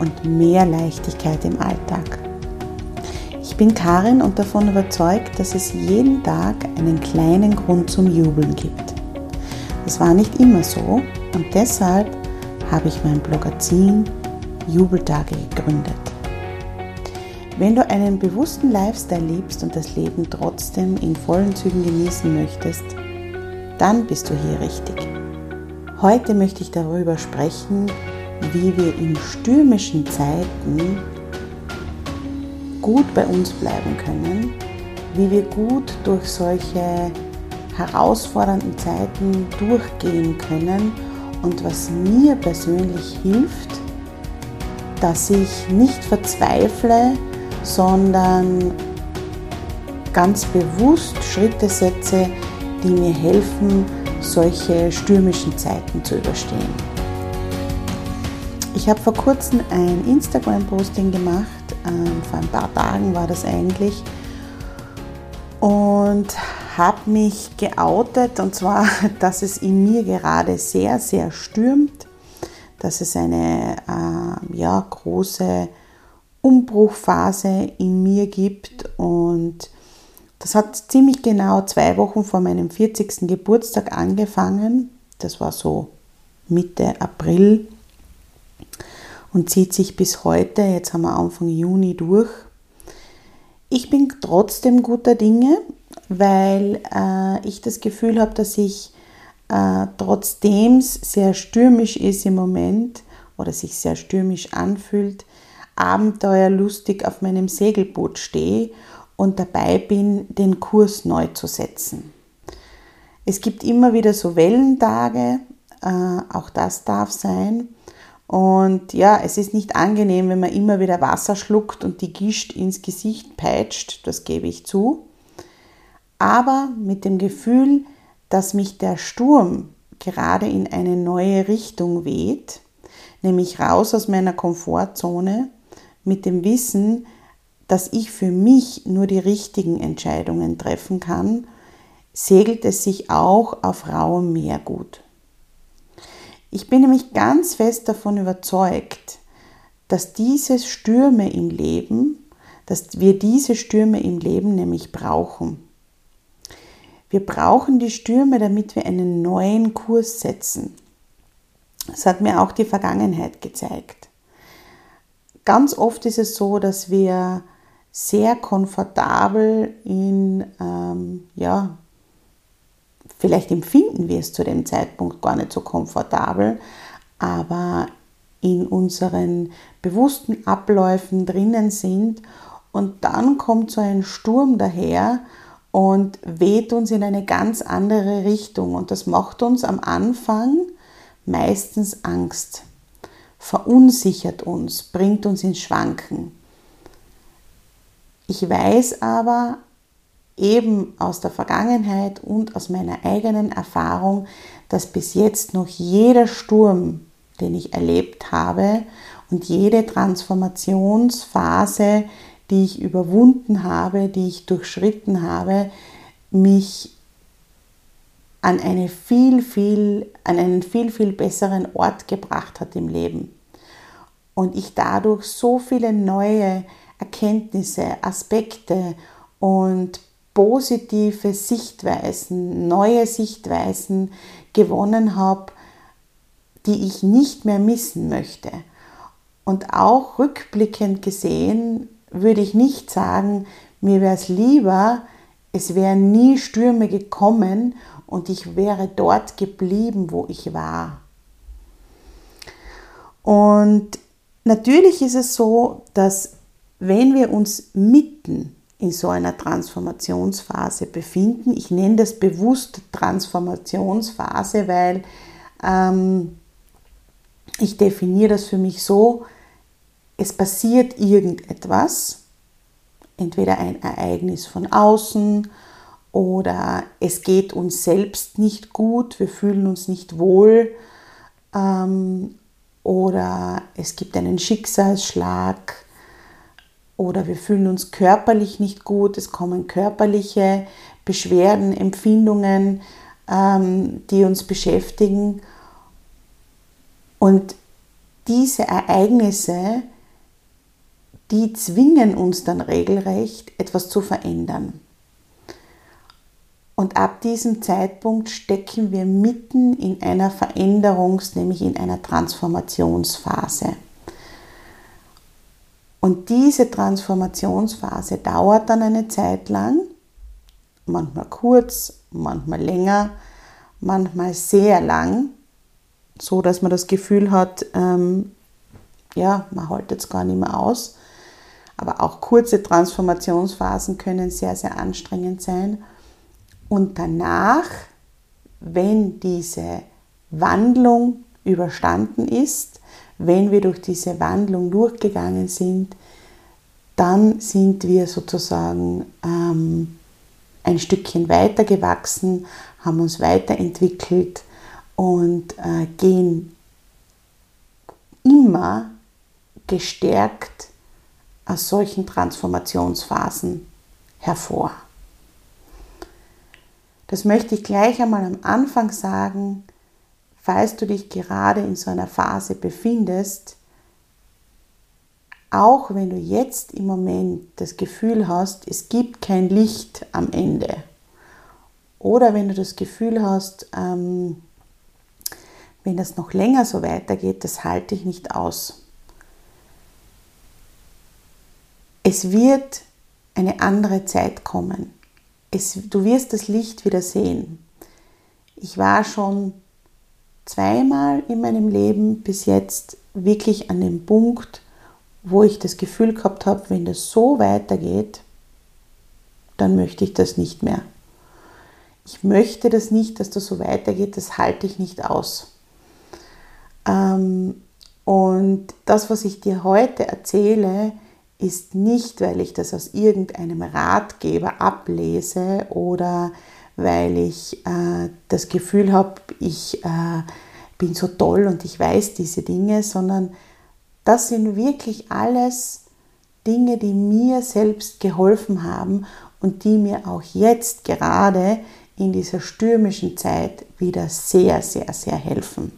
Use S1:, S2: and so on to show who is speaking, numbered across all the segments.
S1: und mehr Leichtigkeit im Alltag. Ich bin Karin und davon überzeugt, dass es jeden Tag einen kleinen Grund zum Jubeln gibt. Das war nicht immer so und deshalb habe ich mein Blogazin Jubeltage gegründet. Wenn du einen bewussten Lifestyle liebst und das Leben trotzdem in vollen Zügen genießen möchtest, dann bist du hier richtig. Heute möchte ich darüber sprechen, wie wir in stürmischen Zeiten gut bei uns bleiben können, wie wir gut durch solche herausfordernden Zeiten durchgehen können und was mir persönlich hilft, dass ich nicht verzweifle, sondern ganz bewusst Schritte setze, die mir helfen, solche stürmischen Zeiten zu überstehen. Ich habe vor kurzem ein Instagram-Posting gemacht, ähm, vor ein paar Tagen war das eigentlich, und habe mich geoutet, und zwar, dass es in mir gerade sehr, sehr stürmt, dass es eine äh, ja, große Umbruchphase in mir gibt und das hat ziemlich genau zwei Wochen vor meinem 40. Geburtstag angefangen. Das war so Mitte April und zieht sich bis heute, jetzt haben wir Anfang Juni durch. Ich bin trotzdem guter Dinge, weil äh, ich das Gefühl habe, dass ich äh, trotzdem es sehr stürmisch ist im Moment oder sich sehr stürmisch anfühlt, abenteuerlustig auf meinem Segelboot stehe und dabei bin, den Kurs neu zu setzen. Es gibt immer wieder so Wellentage, äh, auch das darf sein. Und ja, es ist nicht angenehm, wenn man immer wieder Wasser schluckt und die Gischt ins Gesicht peitscht, das gebe ich zu. Aber mit dem Gefühl, dass mich der Sturm gerade in eine neue Richtung weht, nämlich raus aus meiner Komfortzone, mit dem Wissen, dass ich für mich nur die richtigen Entscheidungen treffen kann, segelt es sich auch auf rauem Meer gut. Ich bin nämlich ganz fest davon überzeugt, dass diese Stürme im Leben, dass wir diese Stürme im Leben nämlich brauchen. Wir brauchen die Stürme, damit wir einen neuen Kurs setzen. Das hat mir auch die Vergangenheit gezeigt. Ganz oft ist es so, dass wir sehr komfortabel in ähm, ja, Vielleicht empfinden wir es zu dem Zeitpunkt gar nicht so komfortabel, aber in unseren bewussten Abläufen drinnen sind und dann kommt so ein Sturm daher und weht uns in eine ganz andere Richtung und das macht uns am Anfang meistens Angst, verunsichert uns, bringt uns ins Schwanken. Ich weiß aber, eben aus der Vergangenheit und aus meiner eigenen Erfahrung, dass bis jetzt noch jeder Sturm, den ich erlebt habe und jede Transformationsphase, die ich überwunden habe, die ich durchschritten habe, mich an, eine viel, viel, an einen viel, viel besseren Ort gebracht hat im Leben. Und ich dadurch so viele neue Erkenntnisse, Aspekte und positive Sichtweisen, neue Sichtweisen gewonnen habe, die ich nicht mehr missen möchte. Und auch rückblickend gesehen würde ich nicht sagen, mir wäre es lieber, es wären nie Stürme gekommen und ich wäre dort geblieben, wo ich war. Und natürlich ist es so, dass wenn wir uns mitten in so einer Transformationsphase befinden, ich nenne das bewusst Transformationsphase, weil ähm, ich definiere das für mich so, es passiert irgendetwas, entweder ein Ereignis von außen oder es geht uns selbst nicht gut, wir fühlen uns nicht wohl ähm, oder es gibt einen Schicksalsschlag oder wir fühlen uns körperlich nicht gut, es kommen körperliche Beschwerden, Empfindungen, ähm, die uns beschäftigen. Und diese Ereignisse, die zwingen uns dann regelrecht, etwas zu verändern. Und ab diesem Zeitpunkt stecken wir mitten in einer Veränderungs-, nämlich in einer Transformationsphase. Und diese Transformationsphase dauert dann eine Zeit lang, manchmal kurz, manchmal länger, manchmal sehr lang, so dass man das Gefühl hat, ähm, ja, man hält jetzt gar nicht mehr aus. Aber auch kurze Transformationsphasen können sehr, sehr anstrengend sein. Und danach, wenn diese Wandlung überstanden ist, wenn wir durch diese Wandlung durchgegangen sind, dann sind wir sozusagen ähm, ein Stückchen weiter gewachsen, haben uns weiterentwickelt und äh, gehen immer gestärkt aus solchen Transformationsphasen hervor. Das möchte ich gleich einmal am Anfang sagen, falls du dich gerade in so einer Phase befindest, auch wenn du jetzt im Moment das Gefühl hast, es gibt kein Licht am Ende, oder wenn du das Gefühl hast, ähm, wenn das noch länger so weitergeht, das halte ich nicht aus. Es wird eine andere Zeit kommen. Es, du wirst das Licht wieder sehen. Ich war schon zweimal in meinem Leben bis jetzt wirklich an dem Punkt, wo ich das Gefühl gehabt habe, wenn das so weitergeht, dann möchte ich das nicht mehr. Ich möchte das nicht, dass das so weitergeht, das halte ich nicht aus. Ähm, und das, was ich dir heute erzähle, ist nicht, weil ich das aus irgendeinem Ratgeber ablese oder weil ich äh, das Gefühl habe, ich äh, bin so toll und ich weiß diese Dinge, sondern das sind wirklich alles Dinge, die mir selbst geholfen haben und die mir auch jetzt gerade in dieser stürmischen Zeit wieder sehr, sehr, sehr helfen.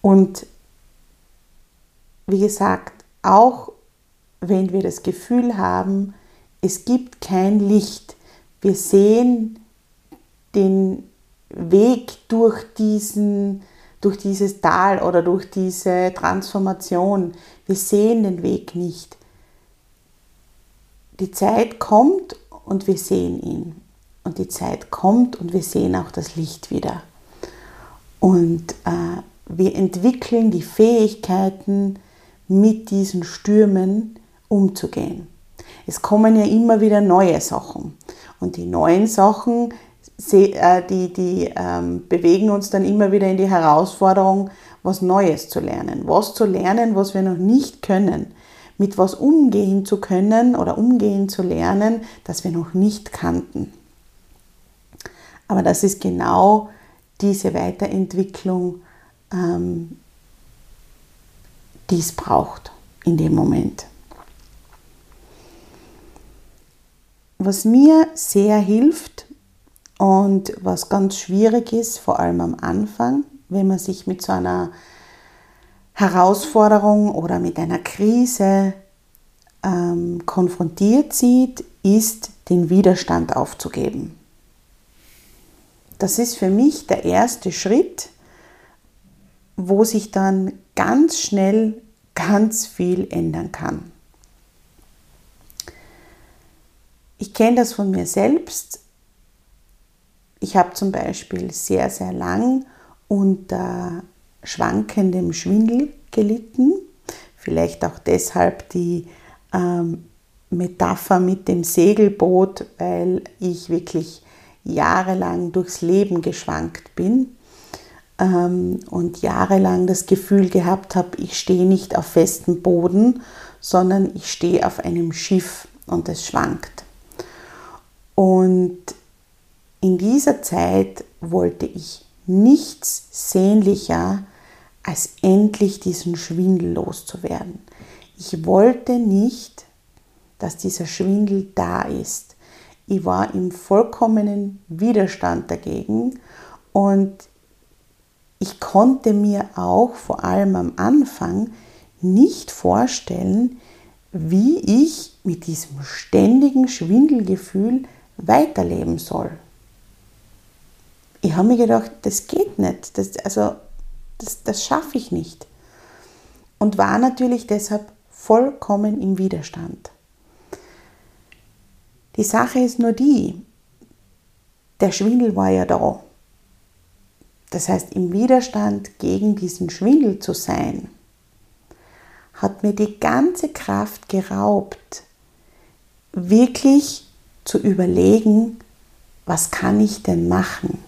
S1: Und wie gesagt, auch wenn wir das Gefühl haben, es gibt kein Licht, wir sehen den Weg durch, diesen, durch dieses Tal oder durch diese Transformation. Wir sehen den Weg nicht. Die Zeit kommt und wir sehen ihn. Und die Zeit kommt und wir sehen auch das Licht wieder. Und äh, wir entwickeln die Fähigkeiten, mit diesen Stürmen umzugehen. Es kommen ja immer wieder neue Sachen. Und die neuen Sachen, äh, die, die ähm, bewegen uns dann immer wieder in die Herausforderung, was Neues zu lernen. Was zu lernen, was wir noch nicht können. Mit was umgehen zu können oder umgehen zu lernen, das wir noch nicht kannten. Aber das ist genau diese Weiterentwicklung, ähm, die es braucht in dem Moment. Was mir sehr hilft und was ganz schwierig ist, vor allem am Anfang, wenn man sich mit so einer Herausforderung oder mit einer Krise ähm, konfrontiert sieht, ist den Widerstand aufzugeben. Das ist für mich der erste Schritt, wo sich dann ganz schnell ganz viel ändern kann. Ich kenne das von mir selbst. Ich habe zum Beispiel sehr, sehr lang unter schwankendem Schwindel gelitten. Vielleicht auch deshalb die ähm, Metapher mit dem Segelboot, weil ich wirklich jahrelang durchs Leben geschwankt bin ähm, und jahrelang das Gefühl gehabt habe, ich stehe nicht auf festem Boden, sondern ich stehe auf einem Schiff und es schwankt. Und in dieser Zeit wollte ich nichts sehnlicher, als endlich diesen Schwindel loszuwerden. Ich wollte nicht, dass dieser Schwindel da ist. Ich war im vollkommenen Widerstand dagegen und ich konnte mir auch vor allem am Anfang nicht vorstellen, wie ich mit diesem ständigen Schwindelgefühl weiterleben soll. Ich habe mir gedacht, das geht nicht, das, also das, das schaffe ich nicht. Und war natürlich deshalb vollkommen im Widerstand. Die Sache ist nur die, der Schwindel war ja da. Das heißt, im Widerstand gegen diesen Schwindel zu sein, hat mir die ganze Kraft geraubt, wirklich zu überlegen, was kann ich denn machen?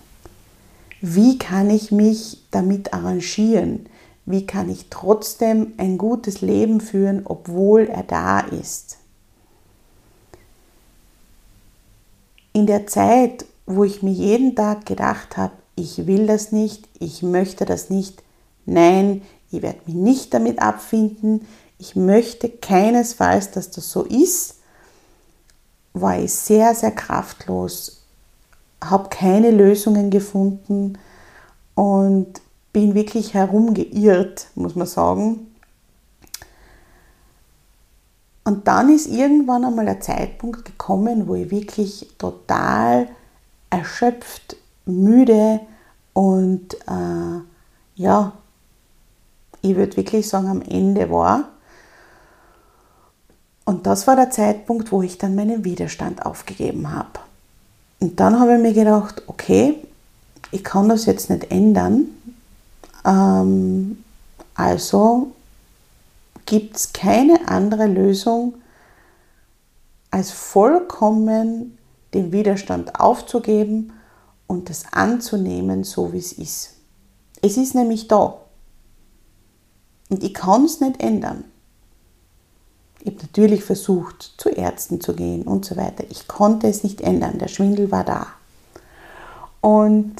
S1: Wie kann ich mich damit arrangieren? Wie kann ich trotzdem ein gutes Leben führen, obwohl er da ist? In der Zeit, wo ich mir jeden Tag gedacht habe, ich will das nicht, ich möchte das nicht, nein, ich werde mich nicht damit abfinden, ich möchte keinesfalls, dass das so ist, war ich sehr, sehr kraftlos, habe keine Lösungen gefunden und bin wirklich herumgeirrt, muss man sagen. Und dann ist irgendwann einmal der Zeitpunkt gekommen, wo ich wirklich total erschöpft müde und äh, ja, ich würde wirklich sagen, am Ende war. Und das war der Zeitpunkt, wo ich dann meinen Widerstand aufgegeben habe. Und dann habe ich mir gedacht, okay, ich kann das jetzt nicht ändern. Ähm, also gibt es keine andere Lösung, als vollkommen den Widerstand aufzugeben und das anzunehmen, so wie es ist. Es ist nämlich da. Und ich kann es nicht ändern. Ich habe natürlich versucht, zu Ärzten zu gehen und so weiter. Ich konnte es nicht ändern. Der Schwindel war da. Und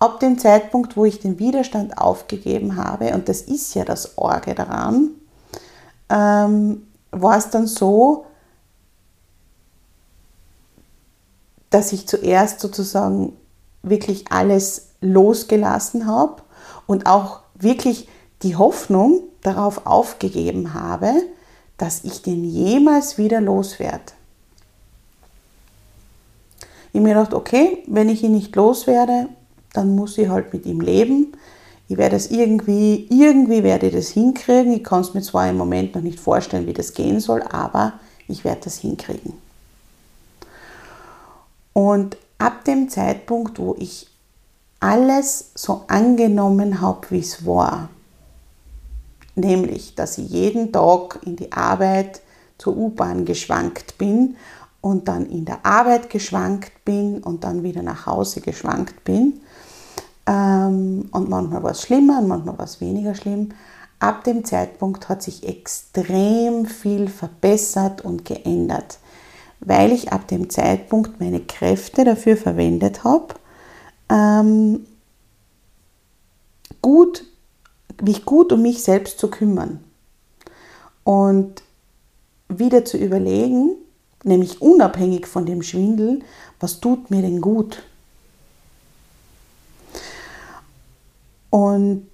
S1: ab dem Zeitpunkt, wo ich den Widerstand aufgegeben habe, und das ist ja das Orge daran, ähm, war es dann so, dass ich zuerst sozusagen wirklich alles losgelassen habe und auch wirklich die Hoffnung darauf aufgegeben habe, dass ich den jemals wieder loswerde. Ich mir gedacht, okay, wenn ich ihn nicht loswerde, dann muss ich halt mit ihm leben. Ich werde es irgendwie, irgendwie werde ich das hinkriegen. Ich kann es mir zwar im Moment noch nicht vorstellen, wie das gehen soll, aber ich werde das hinkriegen. Und ab dem Zeitpunkt, wo ich alles so angenommen habe, wie es war, nämlich, dass ich jeden Tag in die Arbeit zur U-Bahn geschwankt bin und dann in der Arbeit geschwankt bin und dann wieder nach Hause geschwankt bin. Ähm, und manchmal war es schlimmer und manchmal war es weniger schlimm. Ab dem Zeitpunkt hat sich extrem viel verbessert und geändert weil ich ab dem Zeitpunkt meine Kräfte dafür verwendet habe, ähm, gut, mich gut um mich selbst zu kümmern und wieder zu überlegen, nämlich unabhängig von dem Schwindel, was tut mir denn gut? Und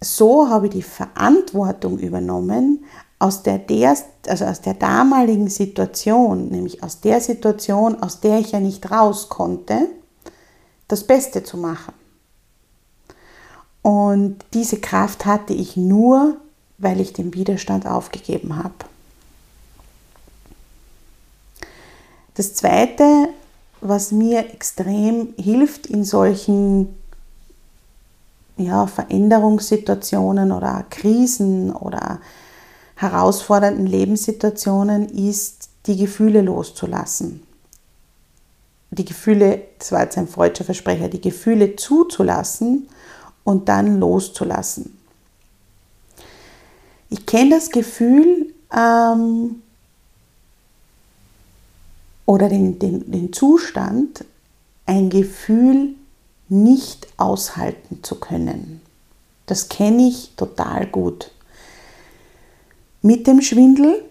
S1: so habe ich die Verantwortung übernommen, aus der, der, also aus der damaligen Situation, nämlich aus der Situation, aus der ich ja nicht raus konnte, das Beste zu machen. Und diese Kraft hatte ich nur, weil ich den Widerstand aufgegeben habe. Das Zweite, was mir extrem hilft in solchen ja, Veränderungssituationen oder Krisen oder herausfordernden Lebenssituationen, ist die Gefühle loszulassen. Die Gefühle, das war jetzt ein freudscher Versprecher, die Gefühle zuzulassen und dann loszulassen. Ich kenne das Gefühl ähm, oder den, den, den Zustand, ein Gefühl nicht aushalten zu können. Das kenne ich total gut. Mit dem Schwindel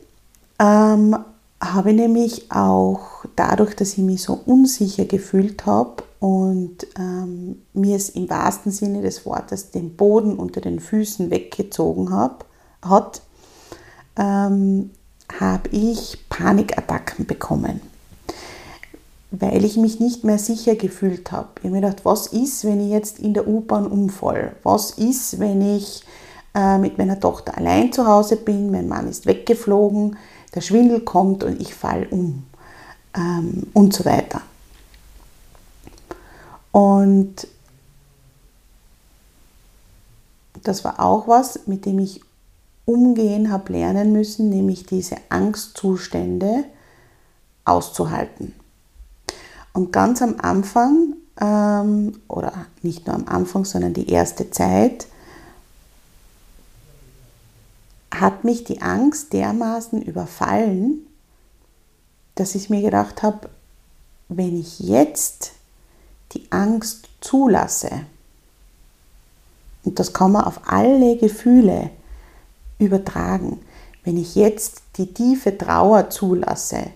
S1: ähm, habe ich nämlich auch dadurch, dass ich mich so unsicher gefühlt habe und ähm, mir es im wahrsten Sinne des Wortes den Boden unter den Füßen weggezogen hab, hat, ähm, habe ich Panikattacken bekommen, weil ich mich nicht mehr sicher gefühlt habe. Ich habe mir gedacht, was ist, wenn ich jetzt in der U-Bahn umfall? Was ist, wenn ich äh, mit meiner Tochter allein zu Hause bin, mein Mann ist weggeflogen, der Schwindel kommt und ich fall um ähm, und so weiter. Und das war auch was, mit dem ich umgehen habe lernen müssen, nämlich diese Angstzustände auszuhalten. Und ganz am Anfang, ähm, oder nicht nur am Anfang, sondern die erste Zeit, hat mich die Angst dermaßen überfallen, dass ich mir gedacht habe, wenn ich jetzt die Angst zulasse, und das kann man auf alle Gefühle übertragen, wenn ich jetzt die tiefe Trauer zulasse,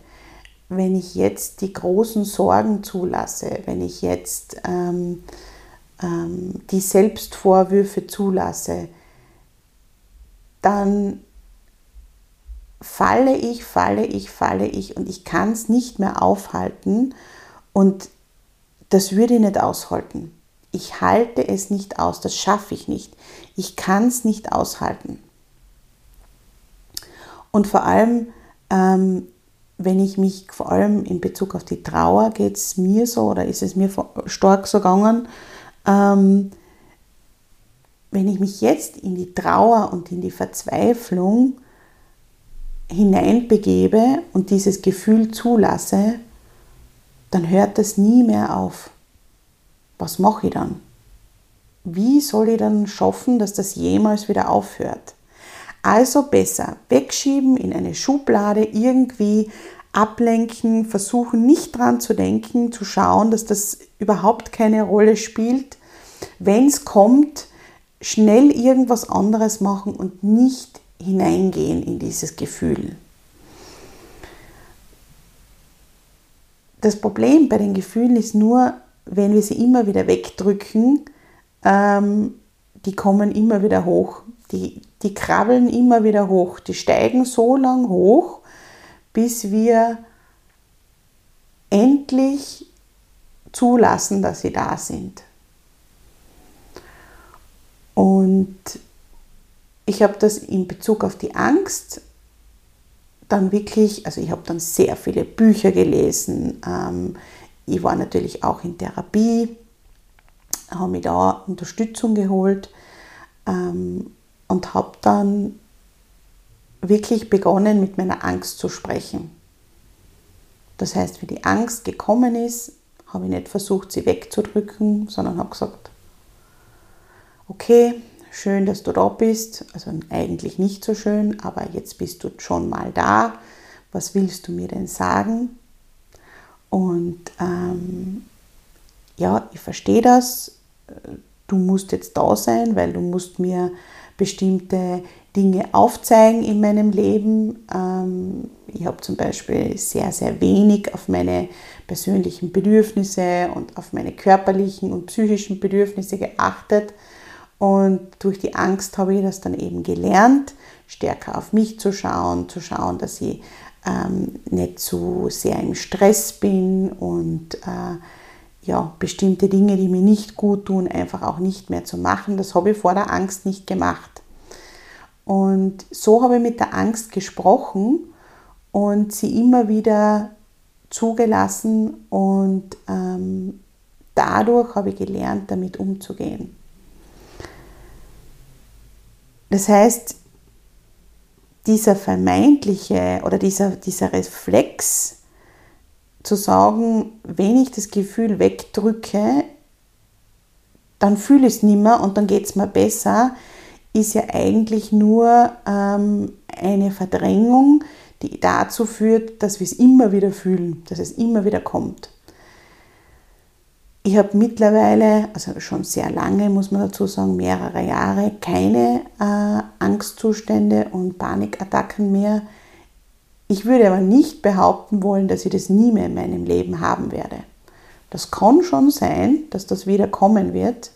S1: wenn ich jetzt die großen Sorgen zulasse, wenn ich jetzt ähm, ähm, die Selbstvorwürfe zulasse, dann falle ich, falle ich, falle ich und ich kann es nicht mehr aufhalten und das würde ich nicht aushalten. Ich halte es nicht aus, das schaffe ich nicht. Ich kann es nicht aushalten. Und vor allem, ähm, wenn ich mich, vor allem in Bezug auf die Trauer, geht es mir so oder ist es mir stark so gegangen, ähm, wenn ich mich jetzt in die Trauer und in die Verzweiflung hineinbegebe und dieses Gefühl zulasse, dann hört das nie mehr auf. Was mache ich dann? Wie soll ich dann schaffen, dass das jemals wieder aufhört? Also besser wegschieben in eine Schublade, irgendwie ablenken, versuchen nicht dran zu denken, zu schauen, dass das überhaupt keine Rolle spielt. Wenn es kommt, schnell irgendwas anderes machen und nicht hineingehen in dieses Gefühl. Das Problem bei den Gefühlen ist nur, wenn wir sie immer wieder wegdrücken, ähm, die kommen immer wieder hoch. Die, die krabbeln immer wieder hoch. Die steigen so lang hoch, bis wir endlich zulassen, dass sie da sind. Und ich habe das in Bezug auf die Angst dann wirklich, also ich habe dann sehr viele Bücher gelesen. Ähm, ich war natürlich auch in Therapie, habe mir da Unterstützung geholt ähm, und habe dann wirklich begonnen, mit meiner Angst zu sprechen. Das heißt, wie die Angst gekommen ist, habe ich nicht versucht, sie wegzudrücken, sondern habe gesagt, okay, schön, dass du da bist. Also eigentlich nicht so schön, aber jetzt bist du schon mal da. Was willst du mir denn sagen? Und ähm, ja, ich verstehe das. Du musst jetzt da sein, weil du musst mir bestimmte Dinge aufzeigen in meinem Leben. Ähm, ich habe zum Beispiel sehr, sehr wenig auf meine persönlichen Bedürfnisse und auf meine körperlichen und psychischen Bedürfnisse geachtet. Und durch die Angst habe ich das dann eben gelernt, stärker auf mich zu schauen, zu schauen, dass ich ähm, nicht zu sehr im Stress bin und äh, ja, bestimmte Dinge, die mir nicht gut tun, einfach auch nicht mehr zu machen. Das habe ich vor der Angst nicht gemacht. Und so habe ich mit der Angst gesprochen und sie immer wieder zugelassen und ähm, dadurch habe ich gelernt, damit umzugehen. Das heißt, dieser vermeintliche oder dieser, dieser Reflex zu sagen, wenn ich das Gefühl wegdrücke, dann fühle ich es nicht mehr und dann geht es mir besser, ist ja eigentlich nur ähm, eine Verdrängung, die dazu führt, dass wir es immer wieder fühlen, dass es immer wieder kommt. Ich habe mittlerweile, also schon sehr lange, muss man dazu sagen, mehrere Jahre, keine äh, Angstzustände und Panikattacken mehr. Ich würde aber nicht behaupten wollen, dass ich das nie mehr in meinem Leben haben werde. Das kann schon sein, dass das wieder kommen wird.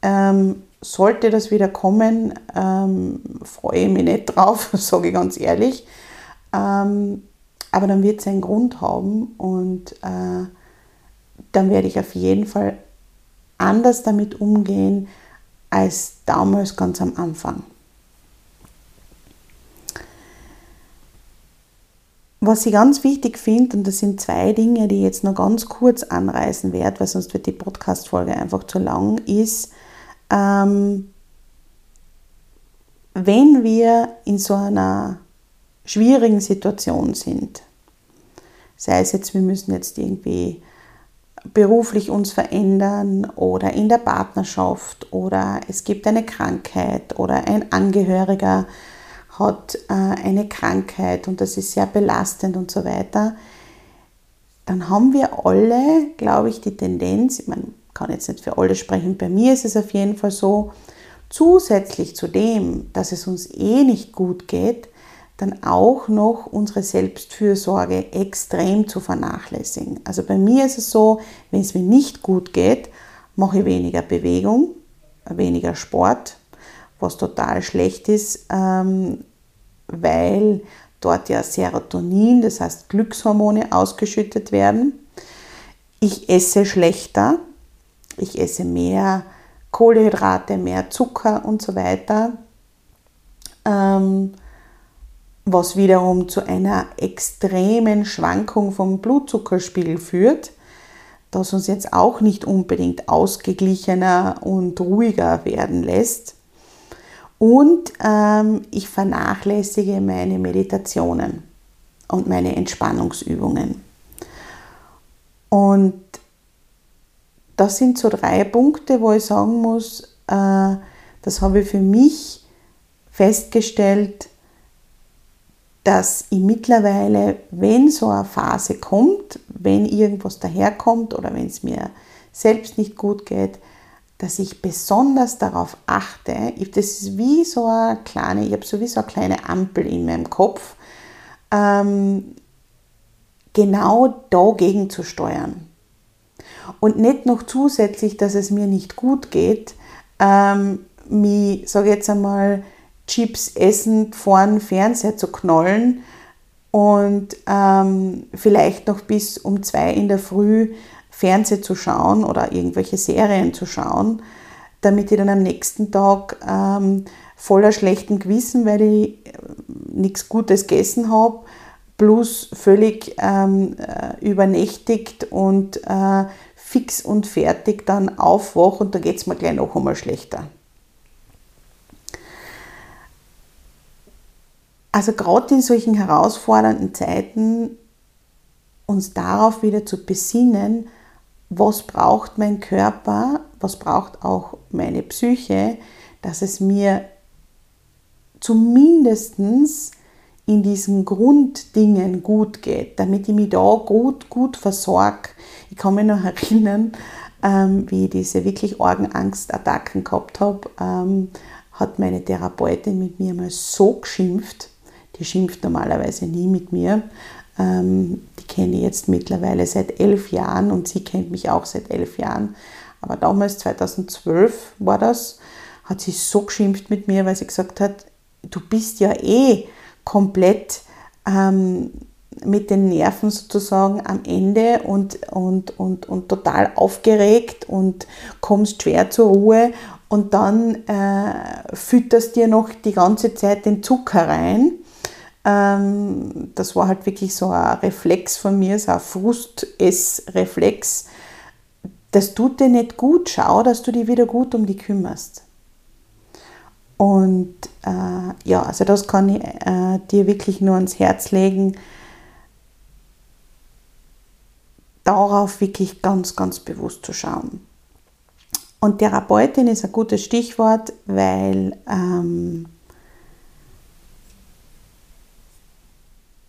S1: Ähm, sollte das wieder kommen, ähm, freue ich mich nicht drauf, sage ich ganz ehrlich. Ähm, aber dann wird es einen Grund haben und äh, dann werde ich auf jeden Fall anders damit umgehen als damals ganz am Anfang. Was ich ganz wichtig finde, und das sind zwei Dinge, die ich jetzt noch ganz kurz anreißen werde, weil sonst wird die Podcast-Folge einfach zu lang, ist, ähm, wenn wir in so einer schwierigen Situation sind, sei es jetzt, wir müssen jetzt irgendwie beruflich uns verändern oder in der Partnerschaft oder es gibt eine Krankheit oder ein Angehöriger hat äh, eine Krankheit und das ist sehr belastend und so weiter, dann haben wir alle, glaube ich, die Tendenz, ich kann jetzt nicht für alle sprechen, bei mir ist es auf jeden Fall so, zusätzlich zu dem, dass es uns eh nicht gut geht, dann auch noch unsere Selbstfürsorge extrem zu vernachlässigen. Also bei mir ist es so, wenn es mir nicht gut geht, mache ich weniger Bewegung, weniger Sport, was total schlecht ist, ähm, weil dort ja Serotonin, das heißt Glückshormone, ausgeschüttet werden. Ich esse schlechter, ich esse mehr Kohlenhydrate, mehr Zucker und so weiter. Was wiederum zu einer extremen Schwankung vom Blutzuckerspiegel führt, das uns jetzt auch nicht unbedingt ausgeglichener und ruhiger werden lässt. Und ähm, ich vernachlässige meine Meditationen und meine Entspannungsübungen. Und das sind so drei Punkte, wo ich sagen muss, äh, das habe ich für mich festgestellt, dass ich mittlerweile, wenn so eine Phase kommt, wenn irgendwas daherkommt oder wenn es mir selbst nicht gut geht, dass ich besonders darauf achte. Das ist wie so eine kleine, ich habe sowieso eine kleine Ampel in meinem Kopf, ähm, genau dagegen zu steuern. Und nicht noch zusätzlich, dass es mir nicht gut geht, ähm, mich, sage jetzt einmal, Chips essen, vor den Fernseher zu knallen und ähm, vielleicht noch bis um zwei in der Früh Fernseh zu schauen oder irgendwelche Serien zu schauen, damit ich dann am nächsten Tag ähm, voller schlechtem Gewissen, weil ich äh, nichts Gutes gegessen habe, plus völlig ähm, äh, übernächtigt und äh, fix und fertig dann aufwache und da geht es mir gleich noch einmal schlechter. Also gerade in solchen herausfordernden Zeiten uns darauf wieder zu besinnen, was braucht mein Körper, was braucht auch meine Psyche, dass es mir zumindest in diesen Grunddingen gut geht, damit ich mich da gut, gut versorge. Ich kann mich noch erinnern, ähm, wie ich diese wirklich Orgenangstattacken gehabt habe, ähm, hat meine Therapeutin mit mir mal so geschimpft. Die schimpft normalerweise nie mit mir. Ähm, die kenne ich jetzt mittlerweile seit elf Jahren und sie kennt mich auch seit elf Jahren. Aber damals, 2012 war das, hat sie so geschimpft mit mir, weil sie gesagt hat, du bist ja eh komplett ähm, mit den Nerven sozusagen am Ende und, und, und, und total aufgeregt und kommst schwer zur Ruhe und dann äh, fütterst dir noch die ganze Zeit den Zucker rein. Ähm, das war halt wirklich so ein Reflex von mir, so ein Frust-Ess-Reflex. Das tut dir nicht gut. Schau, dass du dich wieder gut um die kümmerst. Und äh, ja, also das kann ich äh, dir wirklich nur ans Herz legen, darauf wirklich ganz, ganz bewusst zu schauen. Und Therapeutin ist ein gutes Stichwort, weil ähm,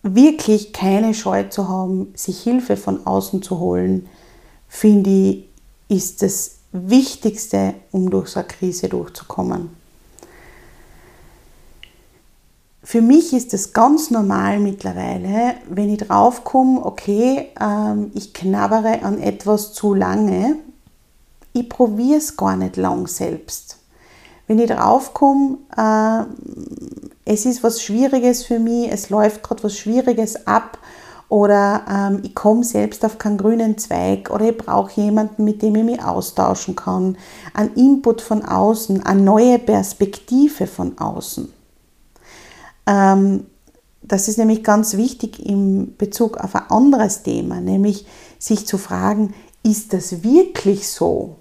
S1: wirklich keine Scheu zu haben, sich Hilfe von außen zu holen, finde ich, ist das Wichtigste, um durch so eine Krise durchzukommen. Für mich ist es ganz normal mittlerweile, wenn ich draufkomme, okay, ähm, ich knabbere an etwas zu lange, ich probiere es gar nicht lang selbst. Wenn ich draufkomme, äh, es ist was Schwieriges für mich, es läuft gerade was Schwieriges ab oder ähm, ich komme selbst auf keinen grünen Zweig oder ich brauche jemanden, mit dem ich mich austauschen kann, einen Input von außen, eine neue Perspektive von außen ähm, das ist nämlich ganz wichtig im Bezug auf ein anderes Thema, nämlich sich zu fragen, ist das wirklich so?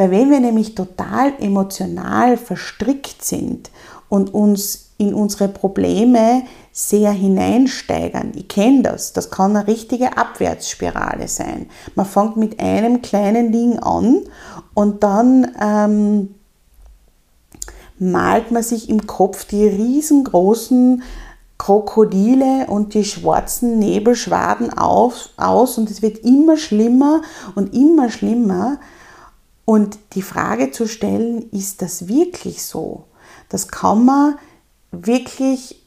S1: Weil wenn wir nämlich total emotional verstrickt sind und uns in unsere Probleme sehr hineinsteigern, ich kenne das, das kann eine richtige Abwärtsspirale sein. Man fängt mit einem kleinen Ding an und dann ähm, malt man sich im Kopf die riesengroßen Krokodile und die schwarzen Nebelschwaden auf, aus und es wird immer schlimmer und immer schlimmer. Und die Frage zu stellen, ist das wirklich so? Das kann man wirklich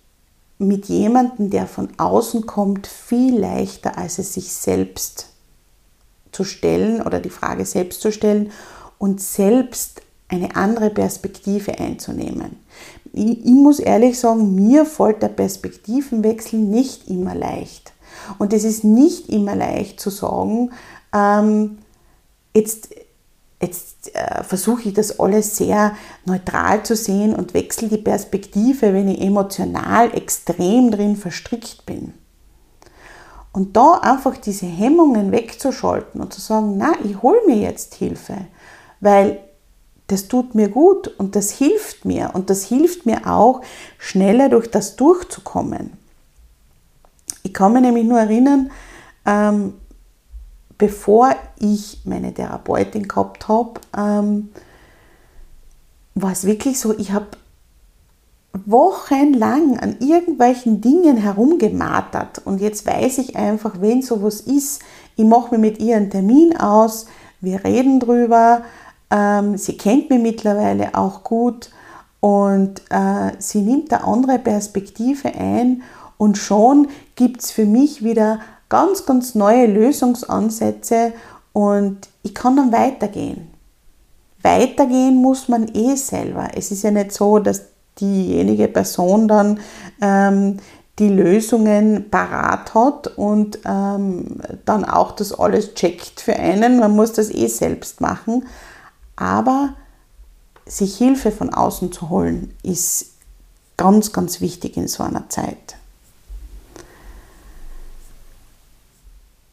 S1: mit jemandem, der von außen kommt, viel leichter, als es sich selbst zu stellen oder die Frage selbst zu stellen und selbst eine andere Perspektive einzunehmen. Ich, ich muss ehrlich sagen, mir fällt der Perspektivenwechsel nicht immer leicht. Und es ist nicht immer leicht zu sagen, ähm, jetzt, jetzt äh, versuche ich das alles sehr neutral zu sehen und wechsle die Perspektive, wenn ich emotional extrem drin verstrickt bin. Und da einfach diese Hemmungen wegzuschalten und zu sagen, na, ich hole mir jetzt Hilfe, weil das tut mir gut und das hilft mir und das hilft mir auch, schneller durch das durchzukommen. Ich kann mich nämlich nur erinnern, ähm, bevor ich meine Therapeutin gehabt habe, ähm, war es wirklich so, ich habe wochenlang an irgendwelchen Dingen herumgemartert. Und jetzt weiß ich einfach, wenn sowas ist, ich mache mir mit ihr einen Termin aus, wir reden drüber, ähm, sie kennt mich mittlerweile auch gut und äh, sie nimmt eine andere Perspektive ein und schon gibt es für mich wieder ganz, ganz neue Lösungsansätze und ich kann dann weitergehen. Weitergehen muss man eh selber. Es ist ja nicht so, dass diejenige Person dann ähm, die Lösungen parat hat und ähm, dann auch das alles checkt für einen. Man muss das eh selbst machen. Aber sich Hilfe von außen zu holen, ist ganz, ganz wichtig in so einer Zeit.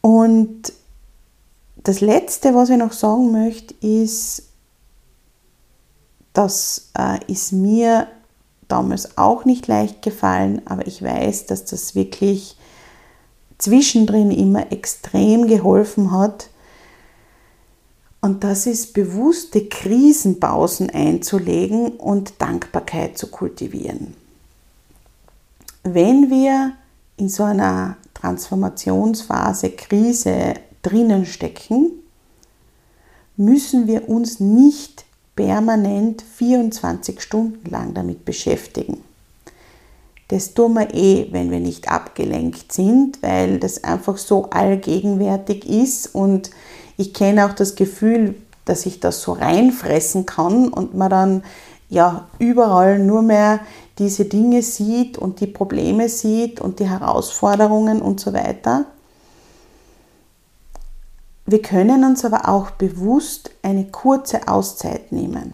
S1: Und das Letzte, was ich noch sagen möchte, ist, das äh, ist mir damals auch nicht leicht gefallen, aber ich weiß, dass das wirklich zwischendrin immer extrem geholfen hat, und das ist bewusste Krisenpausen einzulegen und Dankbarkeit zu kultivieren. Wenn wir in so einer Transformationsphase, Krise drinnen stecken, müssen wir uns nicht permanent 24 Stunden lang damit beschäftigen. Das tun wir eh, wenn wir nicht abgelenkt sind, weil das einfach so allgegenwärtig ist und ich kenne auch das Gefühl, dass ich das so reinfressen kann und man dann ja überall nur mehr diese Dinge sieht und die Probleme sieht und die Herausforderungen und so weiter. Wir können uns aber auch bewusst eine kurze Auszeit nehmen.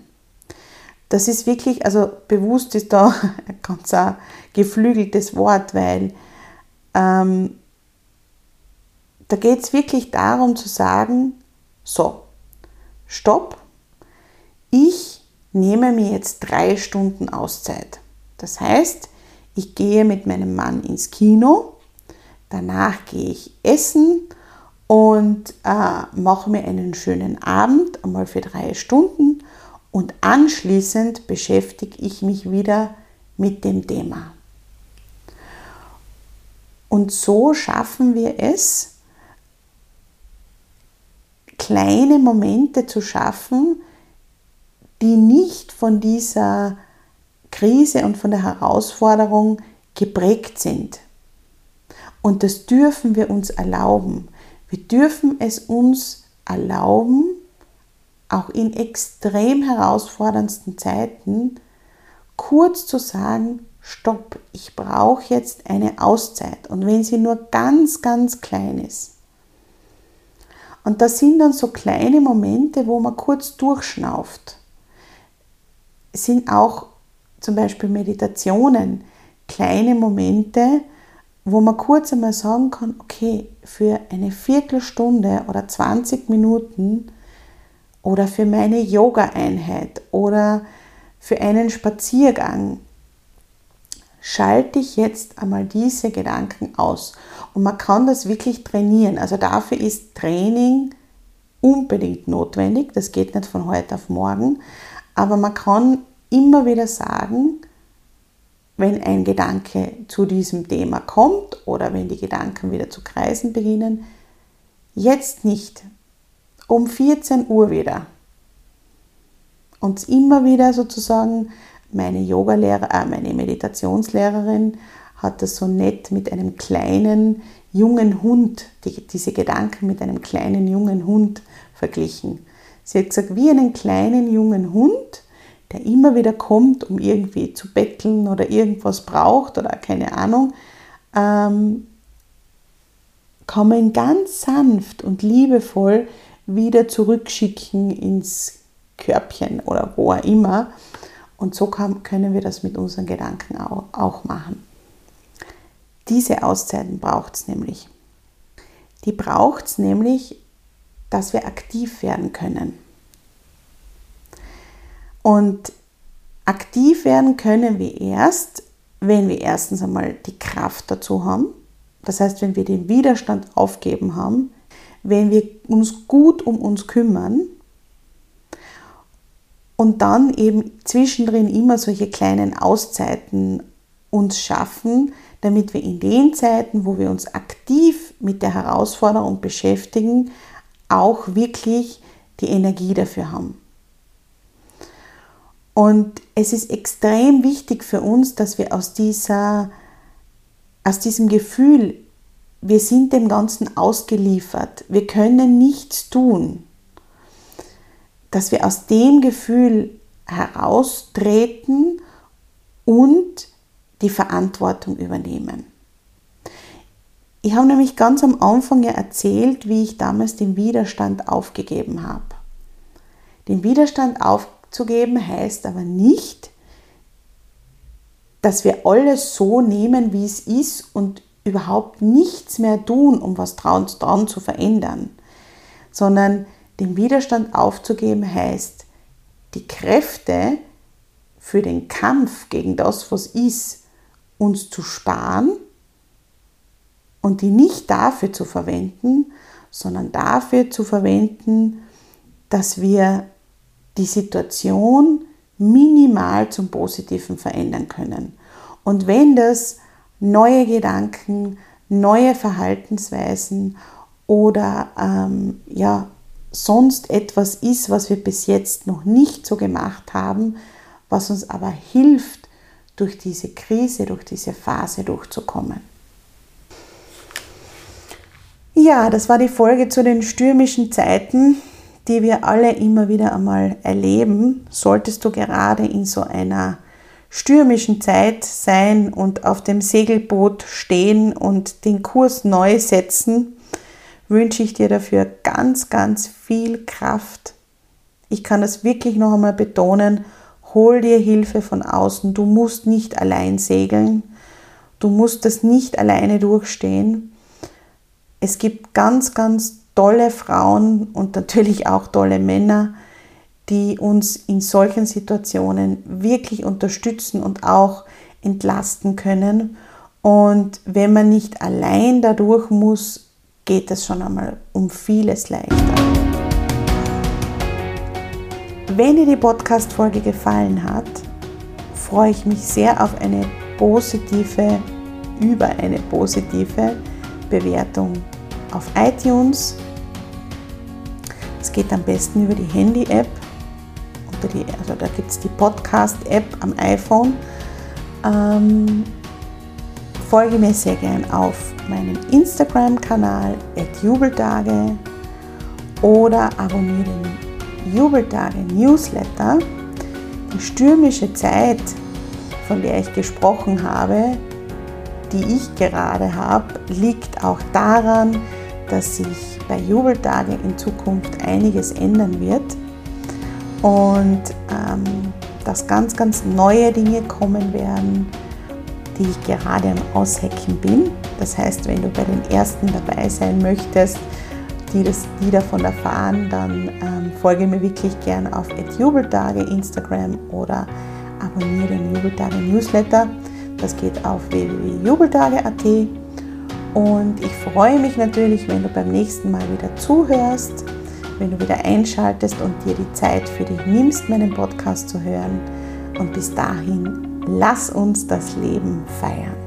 S1: Das ist wirklich, also bewusst ist da ein ganz geflügeltes Wort, weil ähm, da geht es wirklich darum zu sagen, so, stopp, ich nehme mir jetzt drei Stunden Auszeit. Das heißt, ich gehe mit meinem Mann ins Kino, danach gehe ich essen und äh, mache mir einen schönen Abend, einmal für drei Stunden und anschließend beschäftige ich mich wieder mit dem Thema. Und so schaffen wir es, kleine Momente zu schaffen, die nicht von dieser Krise und von der Herausforderung geprägt sind. Und das dürfen wir uns erlauben. Wir dürfen es uns erlauben, auch in extrem herausforderndsten Zeiten, kurz zu sagen, stopp, ich brauche jetzt eine Auszeit. Und wenn sie nur ganz, ganz klein ist. Und das sind dann so kleine Momente, wo man kurz durchschnauft. Sind auch zum Beispiel Meditationen, kleine Momente, wo man kurz einmal sagen kann, okay, für eine Viertelstunde oder 20 Minuten oder für meine Yoga-Einheit oder für einen Spaziergang schalte ich jetzt einmal diese Gedanken aus. Und man kann das wirklich trainieren. Also dafür ist Training unbedingt notwendig. Das geht nicht von heute auf morgen. Aber man kann immer wieder sagen, wenn ein Gedanke zu diesem Thema kommt oder wenn die Gedanken wieder zu kreisen beginnen, jetzt nicht, um 14 Uhr wieder. Und immer wieder sozusagen, meine Yogalehrer, äh, meine Meditationslehrerin hat das so nett mit einem kleinen jungen Hund, die, diese Gedanken mit einem kleinen jungen Hund verglichen. Sie hat gesagt, wie einen kleinen jungen Hund, der immer wieder kommt, um irgendwie zu betteln oder irgendwas braucht oder keine Ahnung, ähm, kann man ihn ganz sanft und liebevoll wieder zurückschicken ins Körbchen oder wo auch immer. Und so kann, können wir das mit unseren Gedanken auch, auch machen. Diese Auszeiten braucht es nämlich. Die braucht es nämlich, dass wir aktiv werden können. Und aktiv werden können wir erst, wenn wir erstens einmal die Kraft dazu haben. Das heißt, wenn wir den Widerstand aufgeben haben, wenn wir uns gut um uns kümmern und dann eben zwischendrin immer solche kleinen Auszeiten uns schaffen, damit wir in den Zeiten, wo wir uns aktiv mit der Herausforderung beschäftigen, auch wirklich die Energie dafür haben. Und es ist extrem wichtig für uns, dass wir aus, dieser, aus diesem Gefühl, wir sind dem Ganzen ausgeliefert, wir können nichts tun, dass wir aus dem Gefühl heraustreten und die Verantwortung übernehmen. Ich habe nämlich ganz am Anfang ja erzählt, wie ich damals den Widerstand aufgegeben habe. Den Widerstand aufgegeben abzugeben heißt aber nicht, dass wir alles so nehmen, wie es ist und überhaupt nichts mehr tun, um was dran, dran zu verändern, sondern den Widerstand aufzugeben heißt, die Kräfte für den Kampf gegen das, was ist, uns zu sparen und die nicht dafür zu verwenden, sondern dafür zu verwenden, dass wir die Situation minimal zum Positiven verändern können. Und wenn das neue Gedanken, neue Verhaltensweisen oder ähm, ja, sonst etwas ist, was wir bis jetzt noch nicht so gemacht haben, was uns aber hilft, durch diese Krise, durch diese Phase durchzukommen. Ja, das war die Folge zu den stürmischen Zeiten, die wir alle immer wieder einmal erleben. Solltest du gerade in so einer stürmischen Zeit sein und auf dem Segelboot stehen und den Kurs neu setzen, wünsche ich dir dafür ganz, ganz viel Kraft. Ich kann das wirklich noch einmal betonen. Hol dir Hilfe von außen. Du musst nicht allein segeln. Du musst das nicht alleine durchstehen. Es gibt ganz, ganz tolle Frauen und natürlich auch tolle Männer, die uns in solchen Situationen wirklich unterstützen und auch entlasten können. Und wenn man nicht allein dadurch muss, geht es schon einmal um vieles leichter. Wenn dir die Podcast-Folge gefallen hat, freue ich mich sehr auf eine positive, über eine positive Bewertung auf iTunes. Es geht am besten über die Handy-App also da gibt es die Podcast-App am iPhone. Ähm, folge mir sehr gern auf meinem Instagram-Kanal jubeltage oder abonniere den Jubeltage Newsletter. Die stürmische Zeit, von der ich gesprochen habe, die ich gerade habe, liegt auch daran, dass sich bei Jubeltage in Zukunft einiges ändern wird und ähm, dass ganz, ganz neue Dinge kommen werden, die ich gerade am Aushecken bin. Das heißt, wenn du bei den ersten dabei sein möchtest, die, das, die davon erfahren, dann ähm, folge mir wirklich gern auf Jubeltage Instagram oder abonniere den Jubeltage Newsletter. Das geht auf www.jubeltage.at. Und ich freue mich natürlich, wenn du beim nächsten Mal wieder zuhörst wenn du wieder einschaltest und dir die Zeit für dich nimmst, meinen Podcast zu hören. Und bis dahin, lass uns das Leben feiern.